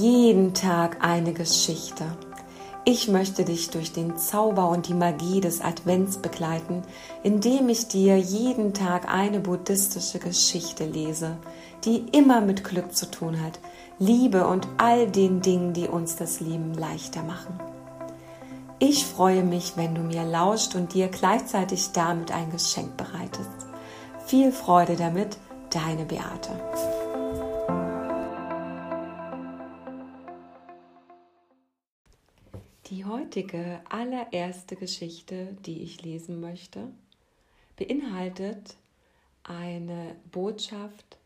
Jeden Tag eine Geschichte. Ich möchte dich durch den Zauber und die Magie des Advents begleiten, indem ich dir jeden Tag eine buddhistische Geschichte lese, die immer mit Glück zu tun hat, Liebe und all den Dingen, die uns das Leben leichter machen. Ich freue mich, wenn du mir lauscht und dir gleichzeitig damit ein Geschenk bereitest. Viel Freude damit, deine Beate. Heutige allererste Geschichte, die ich lesen möchte, beinhaltet eine Botschaft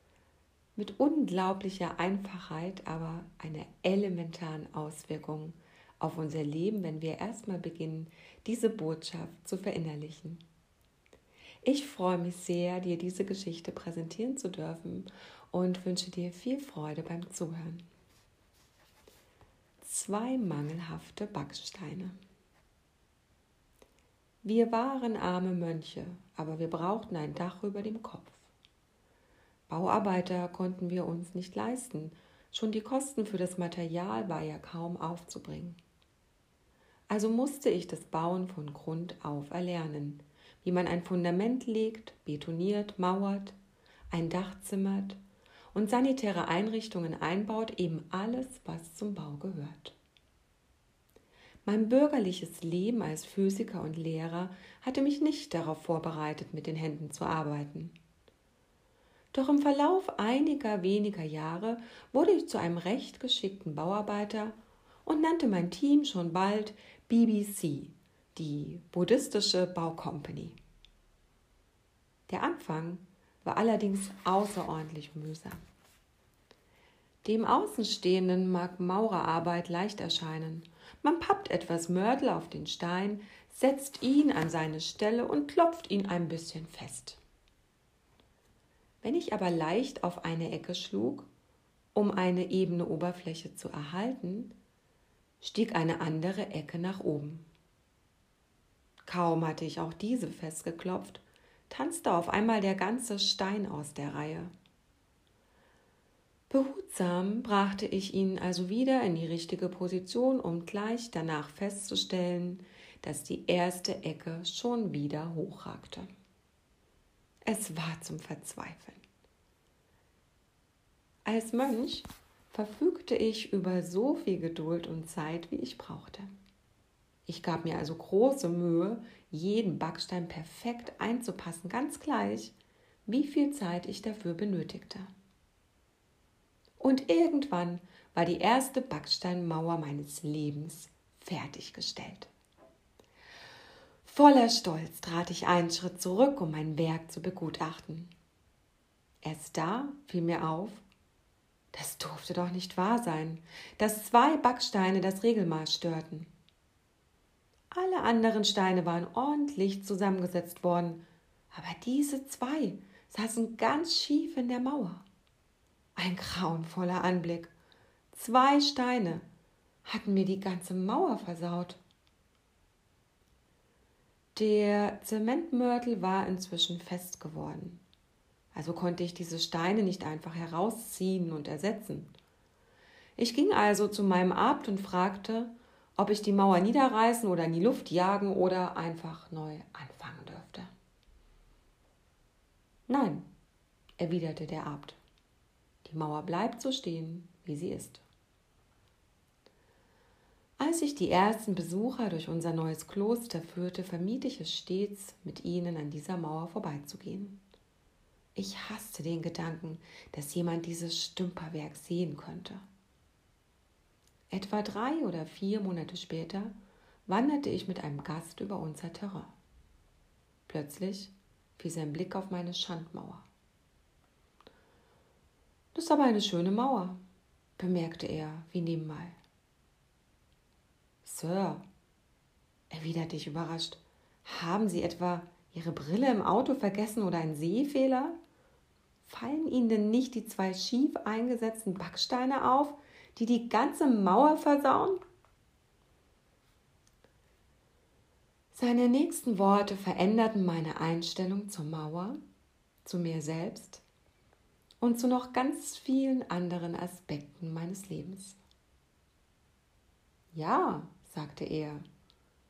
mit unglaublicher Einfachheit, aber einer elementaren Auswirkung auf unser Leben, wenn wir erstmal beginnen, diese Botschaft zu verinnerlichen. Ich freue mich sehr, dir diese Geschichte präsentieren zu dürfen und wünsche dir viel Freude beim Zuhören zwei mangelhafte Backsteine. Wir waren arme Mönche, aber wir brauchten ein Dach über dem Kopf. Bauarbeiter konnten wir uns nicht leisten, schon die Kosten für das Material war ja kaum aufzubringen. Also musste ich das Bauen von Grund auf erlernen, wie man ein Fundament legt, betoniert, mauert, ein Dach zimmert und sanitäre Einrichtungen einbaut, eben alles, was zum Bau gehört. Mein bürgerliches Leben als Physiker und Lehrer hatte mich nicht darauf vorbereitet, mit den Händen zu arbeiten. Doch im Verlauf einiger weniger Jahre wurde ich zu einem recht geschickten Bauarbeiter und nannte mein Team schon bald BBC, die Buddhistische Baucompany. Der Anfang war allerdings außerordentlich mühsam. Dem Außenstehenden mag Maurerarbeit leicht erscheinen. Man pappt etwas Mörtel auf den Stein, setzt ihn an seine Stelle und klopft ihn ein bisschen fest. Wenn ich aber leicht auf eine Ecke schlug, um eine ebene Oberfläche zu erhalten, stieg eine andere Ecke nach oben. Kaum hatte ich auch diese festgeklopft, tanzte auf einmal der ganze Stein aus der Reihe. Behutsam brachte ich ihn also wieder in die richtige Position, um gleich danach festzustellen, dass die erste Ecke schon wieder hochragte. Es war zum Verzweifeln. Als Mönch verfügte ich über so viel Geduld und Zeit, wie ich brauchte. Ich gab mir also große Mühe, jeden Backstein perfekt einzupassen, ganz gleich, wie viel Zeit ich dafür benötigte. Und irgendwann war die erste Backsteinmauer meines Lebens fertiggestellt. Voller Stolz trat ich einen Schritt zurück, um mein Werk zu begutachten. Erst da fiel mir auf, das durfte doch nicht wahr sein, dass zwei Backsteine das Regelmaß störten. Alle anderen Steine waren ordentlich zusammengesetzt worden, aber diese zwei saßen ganz schief in der Mauer. Ein grauenvoller Anblick. Zwei Steine hatten mir die ganze Mauer versaut. Der Zementmörtel war inzwischen fest geworden. Also konnte ich diese Steine nicht einfach herausziehen und ersetzen. Ich ging also zu meinem Abt und fragte, ob ich die Mauer niederreißen oder in die Luft jagen oder einfach neu anfangen dürfte. Nein, erwiderte der Abt. Die Mauer bleibt so stehen, wie sie ist. Als ich die ersten Besucher durch unser neues Kloster führte, vermied ich es stets, mit ihnen an dieser Mauer vorbeizugehen. Ich hasste den Gedanken, dass jemand dieses Stümperwerk sehen könnte. Etwa drei oder vier Monate später wanderte ich mit einem Gast über unser Terrain. Plötzlich fiel sein Blick auf meine Schandmauer. Das ist aber eine schöne Mauer, bemerkte er wie nebenbei. Sir, erwiderte ich überrascht, haben Sie etwa Ihre Brille im Auto vergessen oder einen Sehfehler? Fallen Ihnen denn nicht die zwei schief eingesetzten Backsteine auf, die die ganze Mauer versauen? Seine nächsten Worte veränderten meine Einstellung zur Mauer, zu mir selbst und zu noch ganz vielen anderen Aspekten meines Lebens. Ja, sagte er,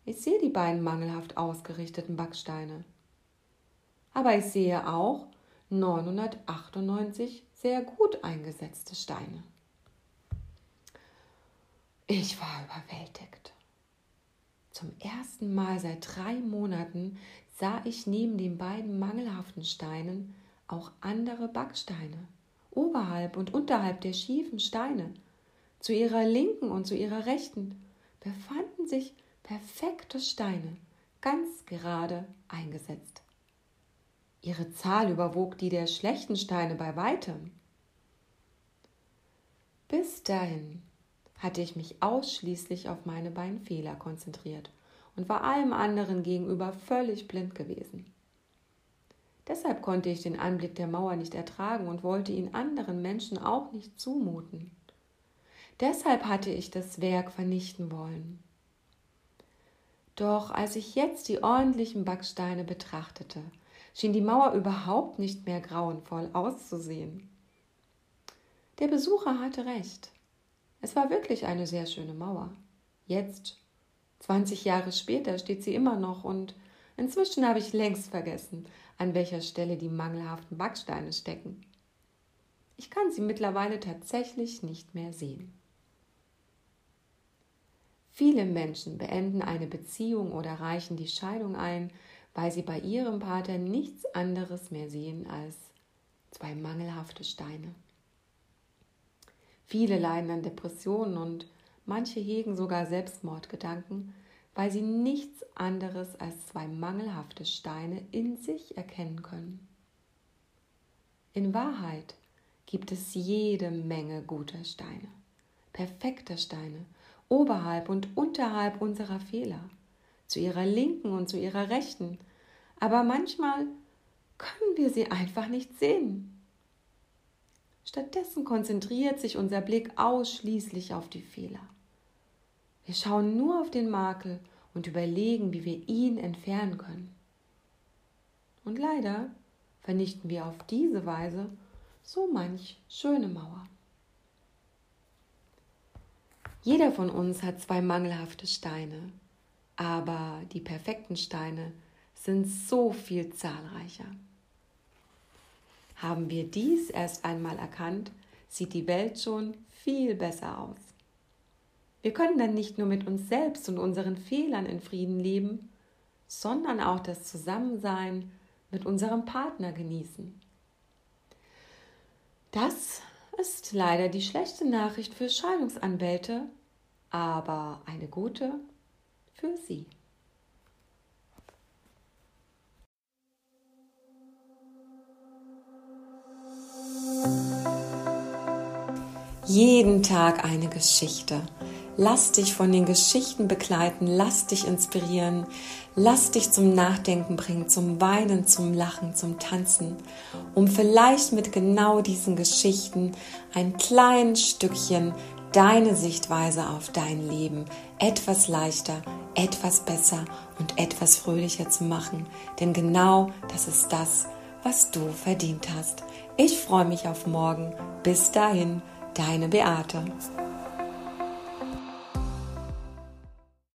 ich sehe die beiden mangelhaft ausgerichteten Backsteine. Aber ich sehe auch 998 sehr gut eingesetzte Steine. Ich war überwältigt. Zum ersten Mal seit drei Monaten sah ich neben den beiden mangelhaften Steinen auch andere Backsteine, oberhalb und unterhalb der schiefen Steine. Zu ihrer linken und zu ihrer rechten befanden sich perfekte Steine, ganz gerade eingesetzt. Ihre Zahl überwog die der schlechten Steine bei weitem. Bis dahin hatte ich mich ausschließlich auf meine beiden Fehler konzentriert und war allem anderen gegenüber völlig blind gewesen. Deshalb konnte ich den Anblick der Mauer nicht ertragen und wollte ihn anderen Menschen auch nicht zumuten. Deshalb hatte ich das Werk vernichten wollen. Doch als ich jetzt die ordentlichen Backsteine betrachtete, schien die Mauer überhaupt nicht mehr grauenvoll auszusehen. Der Besucher hatte recht. Es war wirklich eine sehr schöne Mauer. Jetzt, 20 Jahre später, steht sie immer noch und inzwischen habe ich längst vergessen, an welcher Stelle die mangelhaften Backsteine stecken. Ich kann sie mittlerweile tatsächlich nicht mehr sehen. Viele Menschen beenden eine Beziehung oder reichen die Scheidung ein, weil sie bei ihrem Partner nichts anderes mehr sehen als zwei mangelhafte Steine. Viele leiden an Depressionen und manche hegen sogar Selbstmordgedanken, weil sie nichts anderes als zwei mangelhafte Steine in sich erkennen können. In Wahrheit gibt es jede Menge guter Steine, perfekter Steine, oberhalb und unterhalb unserer Fehler, zu ihrer linken und zu ihrer rechten, aber manchmal können wir sie einfach nicht sehen. Stattdessen konzentriert sich unser Blick ausschließlich auf die Fehler. Wir schauen nur auf den Makel und überlegen, wie wir ihn entfernen können. Und leider vernichten wir auf diese Weise so manch schöne Mauer. Jeder von uns hat zwei mangelhafte Steine, aber die perfekten Steine sind so viel zahlreicher. Haben wir dies erst einmal erkannt, sieht die Welt schon viel besser aus. Wir können dann nicht nur mit uns selbst und unseren Fehlern in Frieden leben, sondern auch das Zusammensein mit unserem Partner genießen. Das ist leider die schlechte Nachricht für Scheidungsanwälte, aber eine gute für Sie. Jeden Tag eine Geschichte. Lass dich von den Geschichten begleiten, lass dich inspirieren, lass dich zum Nachdenken bringen, zum Weinen, zum Lachen, zum Tanzen, um vielleicht mit genau diesen Geschichten ein kleines Stückchen deine Sichtweise auf dein Leben etwas leichter, etwas besser und etwas fröhlicher zu machen. Denn genau das ist das, was du verdient hast. Ich freue mich auf morgen. Bis dahin, deine Beate.